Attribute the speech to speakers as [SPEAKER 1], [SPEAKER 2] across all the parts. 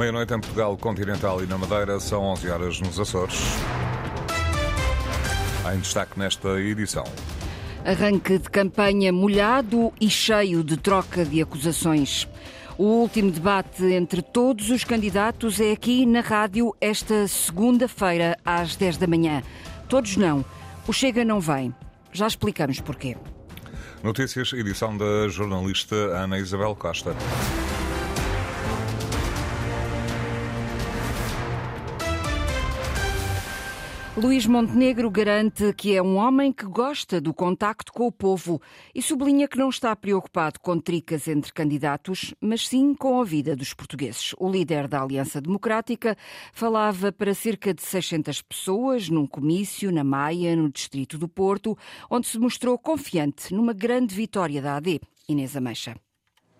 [SPEAKER 1] Meia-noite em Portugal continental e na Madeira, são 11 horas nos Açores. Em destaque nesta edição.
[SPEAKER 2] Arranque de campanha molhado e cheio de troca de acusações. O último debate entre todos os candidatos é aqui na rádio esta segunda-feira, às 10 da manhã. Todos não. O Chega não vem. Já explicamos porquê.
[SPEAKER 1] Notícias, edição da jornalista Ana Isabel Costa.
[SPEAKER 2] Luís Montenegro garante que é um homem que gosta do contacto com o povo e sublinha que não está preocupado com tricas entre candidatos, mas sim com a vida dos portugueses. O líder da Aliança Democrática falava para cerca de 600 pessoas num comício na Maia, no distrito do Porto, onde se mostrou confiante numa grande vitória da AD. Inês Ameixa.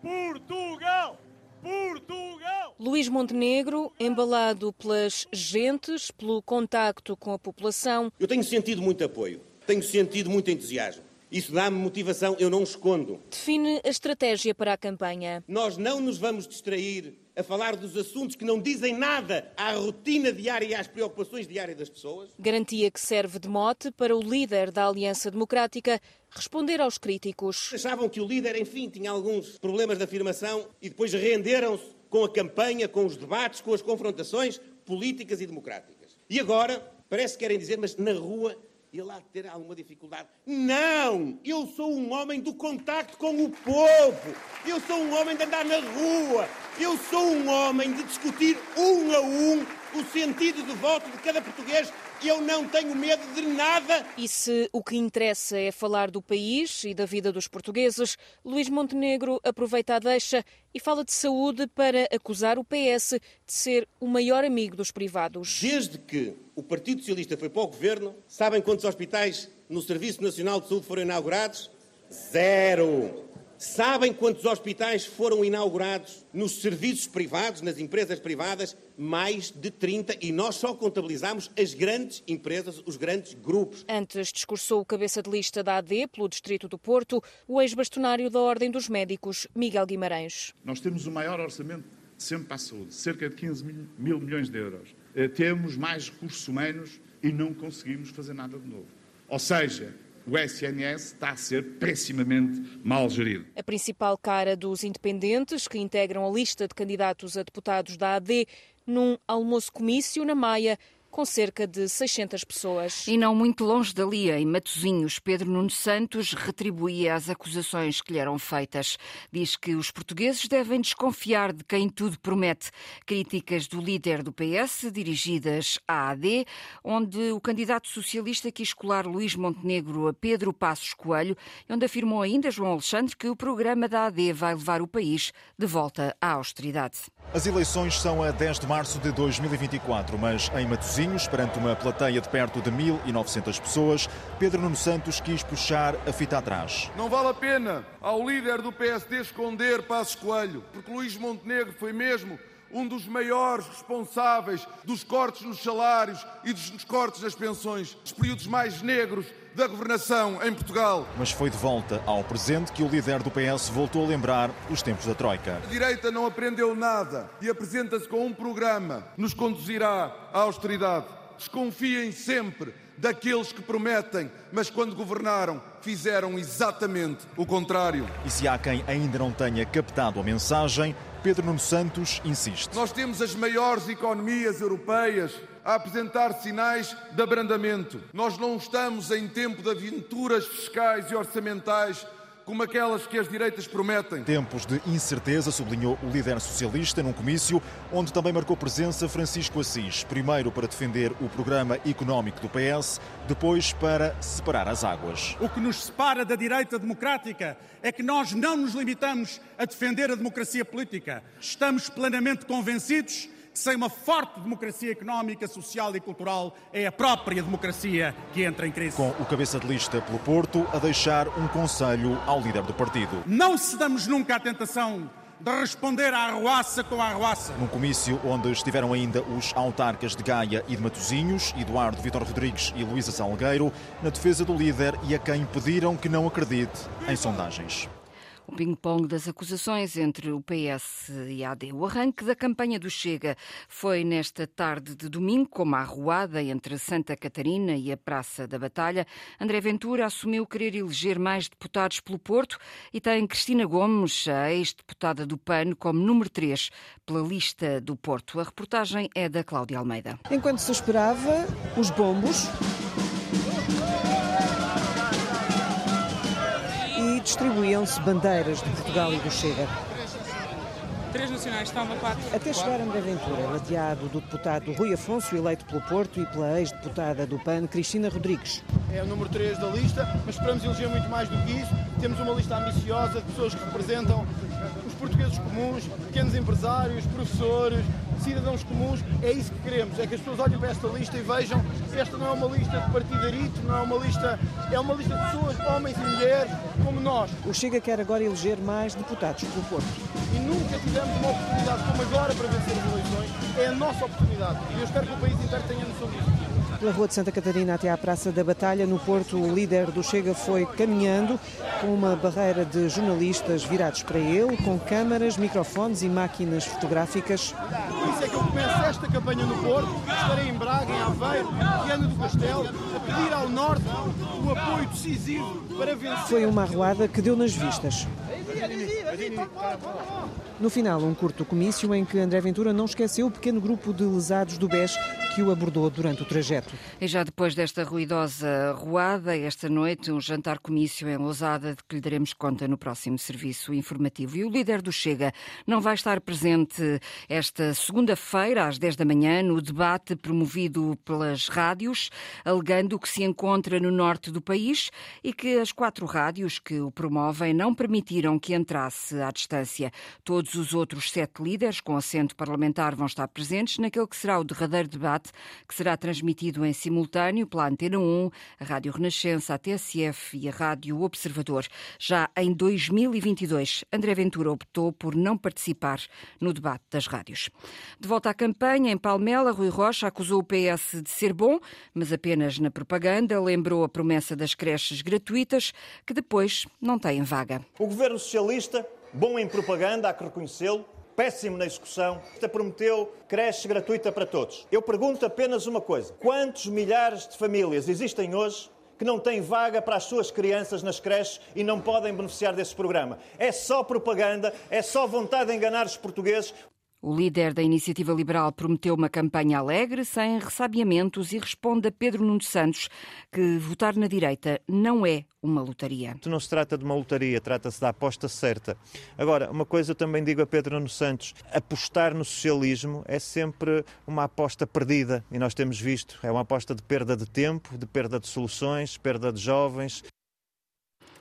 [SPEAKER 3] Portugal! Portugal!
[SPEAKER 4] Luís Montenegro, embalado pelas gentes, pelo contacto com a população.
[SPEAKER 5] Eu tenho sentido muito apoio, tenho sentido muito entusiasmo. Isso dá-me motivação, eu não escondo.
[SPEAKER 4] Define a estratégia para a campanha.
[SPEAKER 5] Nós não nos vamos distrair a falar dos assuntos que não dizem nada à rotina diária e às preocupações diárias das pessoas.
[SPEAKER 4] Garantia que serve de mote para o líder da Aliança Democrática responder aos críticos.
[SPEAKER 5] Achavam que o líder, enfim, tinha alguns problemas de afirmação e depois renderam-se com a campanha, com os debates, com as confrontações políticas e democráticas. E agora parece que querem dizer, mas na rua ele há de ter alguma dificuldade. Não! Eu sou um homem do contacto com o povo. Eu sou um homem de andar na rua. Eu sou um homem de discutir um a um o sentido de voto de cada português eu não tenho medo de nada.
[SPEAKER 4] E se o que interessa é falar do país e da vida dos portugueses, Luís Montenegro aproveita a deixa e fala de saúde para acusar o PS de ser o maior amigo dos privados.
[SPEAKER 5] Desde que o Partido Socialista foi para o governo, sabem quantos hospitais no Serviço Nacional de Saúde foram inaugurados? Zero. Sabem quantos hospitais foram inaugurados nos serviços privados, nas empresas privadas? Mais de 30 e nós só contabilizamos as grandes empresas, os grandes grupos.
[SPEAKER 4] Antes discursou o cabeça de lista da AD pelo Distrito do Porto, o ex-bastonário da Ordem dos Médicos, Miguel Guimarães.
[SPEAKER 6] Nós temos o maior orçamento sempre para a saúde, cerca de 15 mil, mil milhões de euros. Eh, temos mais recursos humanos e não conseguimos fazer nada de novo. Ou seja, o SNS está a ser pessimamente mal gerido.
[SPEAKER 4] A principal cara dos independentes, que integram a lista de candidatos a deputados da AD, num almoço-comício na Maia, com cerca de 600 pessoas.
[SPEAKER 2] E não muito longe dali, em Matosinhos, Pedro Nuno Santos retribuía as acusações que lhe eram feitas. Diz que os portugueses devem desconfiar de quem tudo promete. Críticas do líder do PS, dirigidas à AD, onde o candidato socialista quis colar Luís Montenegro a Pedro Passos Coelho, onde afirmou ainda João Alexandre que o programa da AD vai levar o país de volta à austeridade.
[SPEAKER 7] As eleições são a 10 de março de 2024, mas em Matosinhos, perante uma plateia de perto de 1.900 pessoas, Pedro Nuno Santos quis puxar a fita atrás.
[SPEAKER 8] Não vale a pena ao líder do PSD esconder Passos Coelho, porque Luís Montenegro foi mesmo um dos maiores responsáveis dos cortes nos salários e dos cortes nas pensões, dos períodos mais negros da governação em Portugal.
[SPEAKER 7] Mas foi de volta ao presente que o líder do PS voltou a lembrar os tempos da Troika.
[SPEAKER 8] A direita não aprendeu nada e apresenta-se com um programa que nos conduzirá à austeridade. Desconfiem sempre daqueles que prometem, mas quando governaram fizeram exatamente o contrário.
[SPEAKER 7] E se há quem ainda não tenha captado a mensagem, Pedro Nuno Santos insiste.
[SPEAKER 8] Nós temos as maiores economias europeias a apresentar sinais de abrandamento. Nós não estamos em tempo de aventuras fiscais e orçamentais como aquelas que as direitas prometem.
[SPEAKER 7] Tempos de incerteza, sublinhou o líder socialista num comício onde também marcou presença Francisco Assis, primeiro para defender o programa económico do PS, depois para separar as águas.
[SPEAKER 9] O que nos separa da direita democrática é que nós não nos limitamos a defender a democracia política. Estamos plenamente convencidos sem uma forte democracia económica, social e cultural, é a própria democracia que entra em crise.
[SPEAKER 7] Com o cabeça de lista pelo Porto a deixar um conselho ao líder do partido.
[SPEAKER 9] Não cedamos nunca à tentação de responder à arruaça com a arruaça.
[SPEAKER 7] Num comício onde estiveram ainda os autarcas de Gaia e de Matosinhos, Eduardo Vitor Rodrigues e Luísa Salgueiro, na defesa do líder e a quem pediram que não acredite em sondagens.
[SPEAKER 2] O ping-pong das acusações entre o PS e a AD. O arranque da campanha do Chega foi nesta tarde de domingo, com uma arruada entre Santa Catarina e a Praça da Batalha. André Ventura assumiu querer eleger mais deputados pelo Porto e tem Cristina Gomes, a ex-deputada do PAN, como número 3 pela lista do Porto. A reportagem é da Cláudia Almeida.
[SPEAKER 10] Enquanto se esperava, os bombos distribuíam-se bandeiras de Portugal e do Chega.
[SPEAKER 11] Três nacionais, toma quatro.
[SPEAKER 10] Até chegar André Ventura, ladeado do deputado Rui Afonso, eleito pelo Porto, e pela ex-deputada do PAN, Cristina Rodrigues.
[SPEAKER 12] É o número 3 da lista, mas esperamos eleger muito mais do que isso. Temos uma lista ambiciosa de pessoas que representam os portugueses comuns, pequenos empresários, professores, cidadãos comuns. É isso que queremos, é que as pessoas olhem para esta lista e vejam que esta não é uma lista de partidarito, não é uma lista, é uma lista de pessoas, homens e mulheres, como nós.
[SPEAKER 10] O Chega quer agora eleger mais deputados pelo Porto.
[SPEAKER 12] E nunca tivemos uma oportunidade como agora para vencer as eleições. É a nossa oportunidade. E eu espero que o país inteiro tenha noção disso.
[SPEAKER 10] Pela Rua de Santa Catarina até à Praça da Batalha, no Porto, o líder do Chega foi caminhando com uma barreira de jornalistas virados para ele, com câmaras, microfones e máquinas fotográficas.
[SPEAKER 12] Por isso é que eu começo esta campanha no Porto, estarei em Braga, em Aveiro, Viana do Castelo, a pedir ao Norte o apoio decisivo para vencer.
[SPEAKER 10] Foi uma arruada que deu nas vistas. No final, um curto comício em que André Ventura não esqueceu o pequeno grupo de lesados do BES que o abordou durante o trajeto.
[SPEAKER 2] E já depois desta ruidosa ruada, esta noite, um jantar comício em Lousada, de que lhe daremos conta no próximo serviço informativo. E o líder do Chega não vai estar presente esta segunda-feira, às 10 da manhã, no debate promovido pelas rádios, alegando que se encontra no norte do país e que as quatro rádios que o promovem não permitiram que entrasse à distância. Todos os outros sete líderes com assento parlamentar vão estar presentes naquele que será o derradeiro debate debate, que será transmitido em simultâneo pela Antena 1, a Rádio Renascença, a TSF e a Rádio Observador. Já em 2022, André Ventura optou por não participar no debate das rádios. De volta à campanha, em Palmela, Rui Rocha acusou o PS de ser bom, mas apenas na propaganda, lembrou a promessa das creches gratuitas, que depois não têm vaga.
[SPEAKER 13] O governo socialista, bom em propaganda, há que reconhecê-lo, péssimo na execução, prometeu creche gratuita para todos. Eu pergunto apenas uma coisa: quantos milhares de famílias existem hoje que não têm vaga para as suas crianças nas creches e não podem beneficiar desse programa? É só propaganda, é só vontade de enganar os portugueses.
[SPEAKER 2] O líder da Iniciativa Liberal prometeu uma campanha alegre, sem ressabiamentos, e responde a Pedro Nuno Santos que votar na direita não é uma lotaria.
[SPEAKER 14] Não se trata de uma lotaria, trata-se da aposta certa. Agora, uma coisa eu também digo a Pedro Nuno Santos: apostar no socialismo é sempre uma aposta perdida, e nós temos visto, é uma aposta de perda de tempo, de perda de soluções, perda de jovens.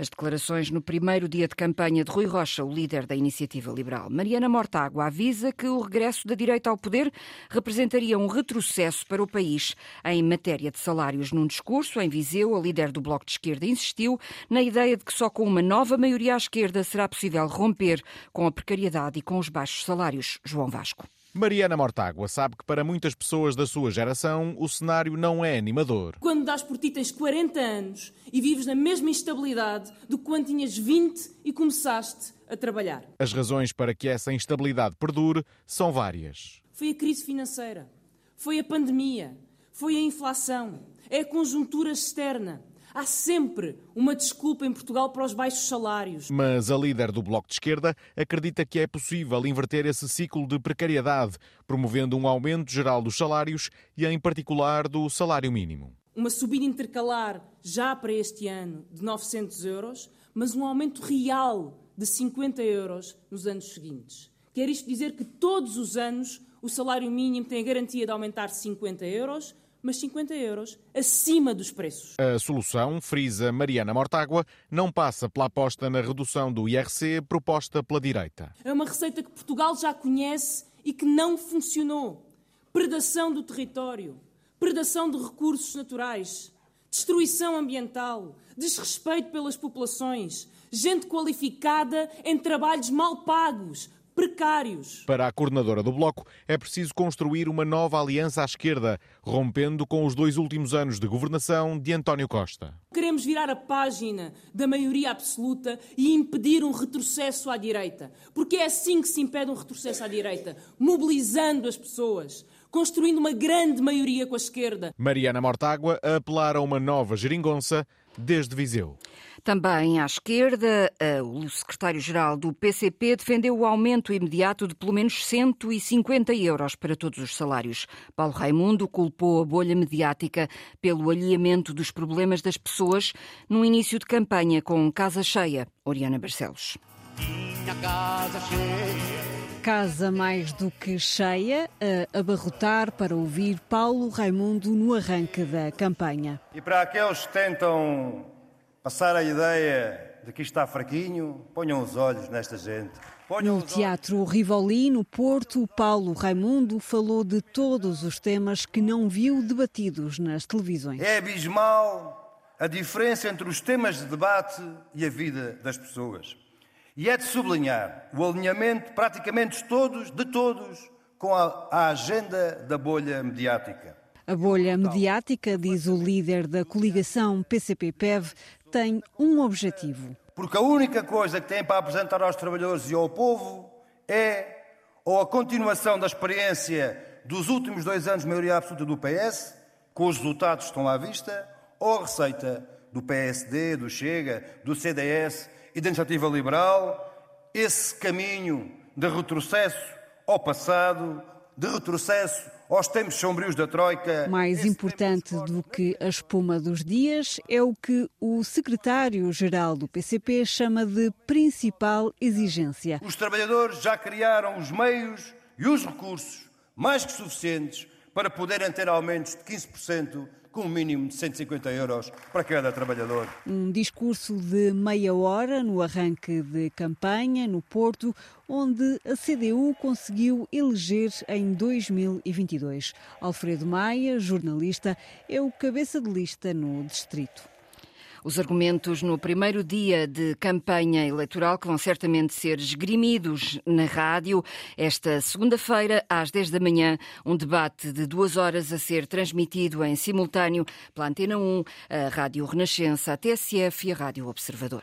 [SPEAKER 2] As declarações no primeiro dia de campanha de Rui Rocha, o líder da Iniciativa Liberal. Mariana Mortágua avisa que o regresso da direita ao poder representaria um retrocesso para o país. Em matéria de salários, num discurso em Viseu, a líder do Bloco de Esquerda insistiu na ideia de que só com uma nova maioria à esquerda será possível romper com a precariedade e com os baixos salários. João Vasco.
[SPEAKER 15] Mariana Mortágua sabe que para muitas pessoas da sua geração o cenário não é animador.
[SPEAKER 16] Quando dás por ti tens 40 anos e vives na mesma instabilidade do que quando tinhas 20 e começaste a trabalhar.
[SPEAKER 15] As razões para que essa instabilidade perdure são várias.
[SPEAKER 16] Foi a crise financeira, foi a pandemia, foi a inflação, é a conjuntura externa, Há sempre uma desculpa em Portugal para os baixos salários.
[SPEAKER 15] Mas a líder do Bloco de Esquerda acredita que é possível inverter esse ciclo de precariedade, promovendo um aumento geral dos salários e, em particular, do salário mínimo.
[SPEAKER 16] Uma subida intercalar já para este ano de 900 euros, mas um aumento real de 50 euros nos anos seguintes. Quer isto dizer que todos os anos o salário mínimo tem a garantia de aumentar 50 euros, mas 50 euros acima dos preços.
[SPEAKER 15] A solução, frisa Mariana Mortágua, não passa pela aposta na redução do IRC proposta pela direita.
[SPEAKER 16] É uma receita que Portugal já conhece e que não funcionou. Predação do território, predação de recursos naturais, destruição ambiental, desrespeito pelas populações, gente qualificada em trabalhos mal pagos, precários.
[SPEAKER 15] Para a coordenadora do Bloco, é preciso construir uma nova aliança à esquerda, rompendo com os dois últimos anos de governação de António Costa.
[SPEAKER 16] Queremos virar a página da maioria absoluta e impedir um retrocesso à direita. Porque é assim que se impede um retrocesso à direita, mobilizando as pessoas construindo uma grande maioria com a esquerda.
[SPEAKER 15] Mariana Mortágua a apelar a uma nova geringonça desde Viseu.
[SPEAKER 2] Também à esquerda, o secretário-geral do PCP defendeu o aumento imediato de pelo menos 150 euros para todos os salários. Paulo Raimundo culpou a bolha mediática pelo alinhamento dos problemas das pessoas num início de campanha com casa cheia. Oriana Barcelos.
[SPEAKER 17] Minha casa cheia
[SPEAKER 10] casa mais do que cheia a abarrotar para ouvir Paulo Raimundo no arranque da campanha.
[SPEAKER 18] E para aqueles que tentam passar a ideia de que está fraquinho, ponham os olhos nesta gente. Ponham
[SPEAKER 10] no Teatro Rivoli, no Porto, Paulo Raimundo falou de todos os temas que não viu debatidos nas televisões.
[SPEAKER 18] É abismal a diferença entre os temas de debate e a vida das pessoas. E é de sublinhar o alinhamento praticamente todos, de todos, com a, a agenda da bolha mediática.
[SPEAKER 10] A bolha mediática, diz o líder da coligação PCP-PEV, tem um objetivo.
[SPEAKER 18] Porque a única coisa que tem para apresentar aos trabalhadores e ao povo é ou a continuação da experiência dos últimos dois anos de maioria absoluta do PS, com os resultados que estão à vista, ou a receita do PSD, do Chega, do CDS e da iniciativa liberal, esse caminho de retrocesso ao passado, de retrocesso aos tempos sombrios da Troika.
[SPEAKER 10] Mais importante do que a espuma dos dias é o que o secretário-geral do PCP chama de principal exigência.
[SPEAKER 18] Os trabalhadores já criaram os meios e os recursos mais que suficientes para poderem ter aumentos de 15% com um mínimo de 150 euros para cada trabalhador.
[SPEAKER 10] Um discurso de meia hora no arranque de campanha no Porto, onde a CDU conseguiu eleger em 2022. Alfredo Maia, jornalista, é o cabeça de lista no distrito.
[SPEAKER 2] Os argumentos no primeiro dia de campanha eleitoral que vão certamente ser esgrimidos na rádio. Esta segunda-feira, às 10 da manhã, um debate de duas horas a ser transmitido em simultâneo pela Antena 1, a Rádio Renascença, a TSF e a Rádio Observador.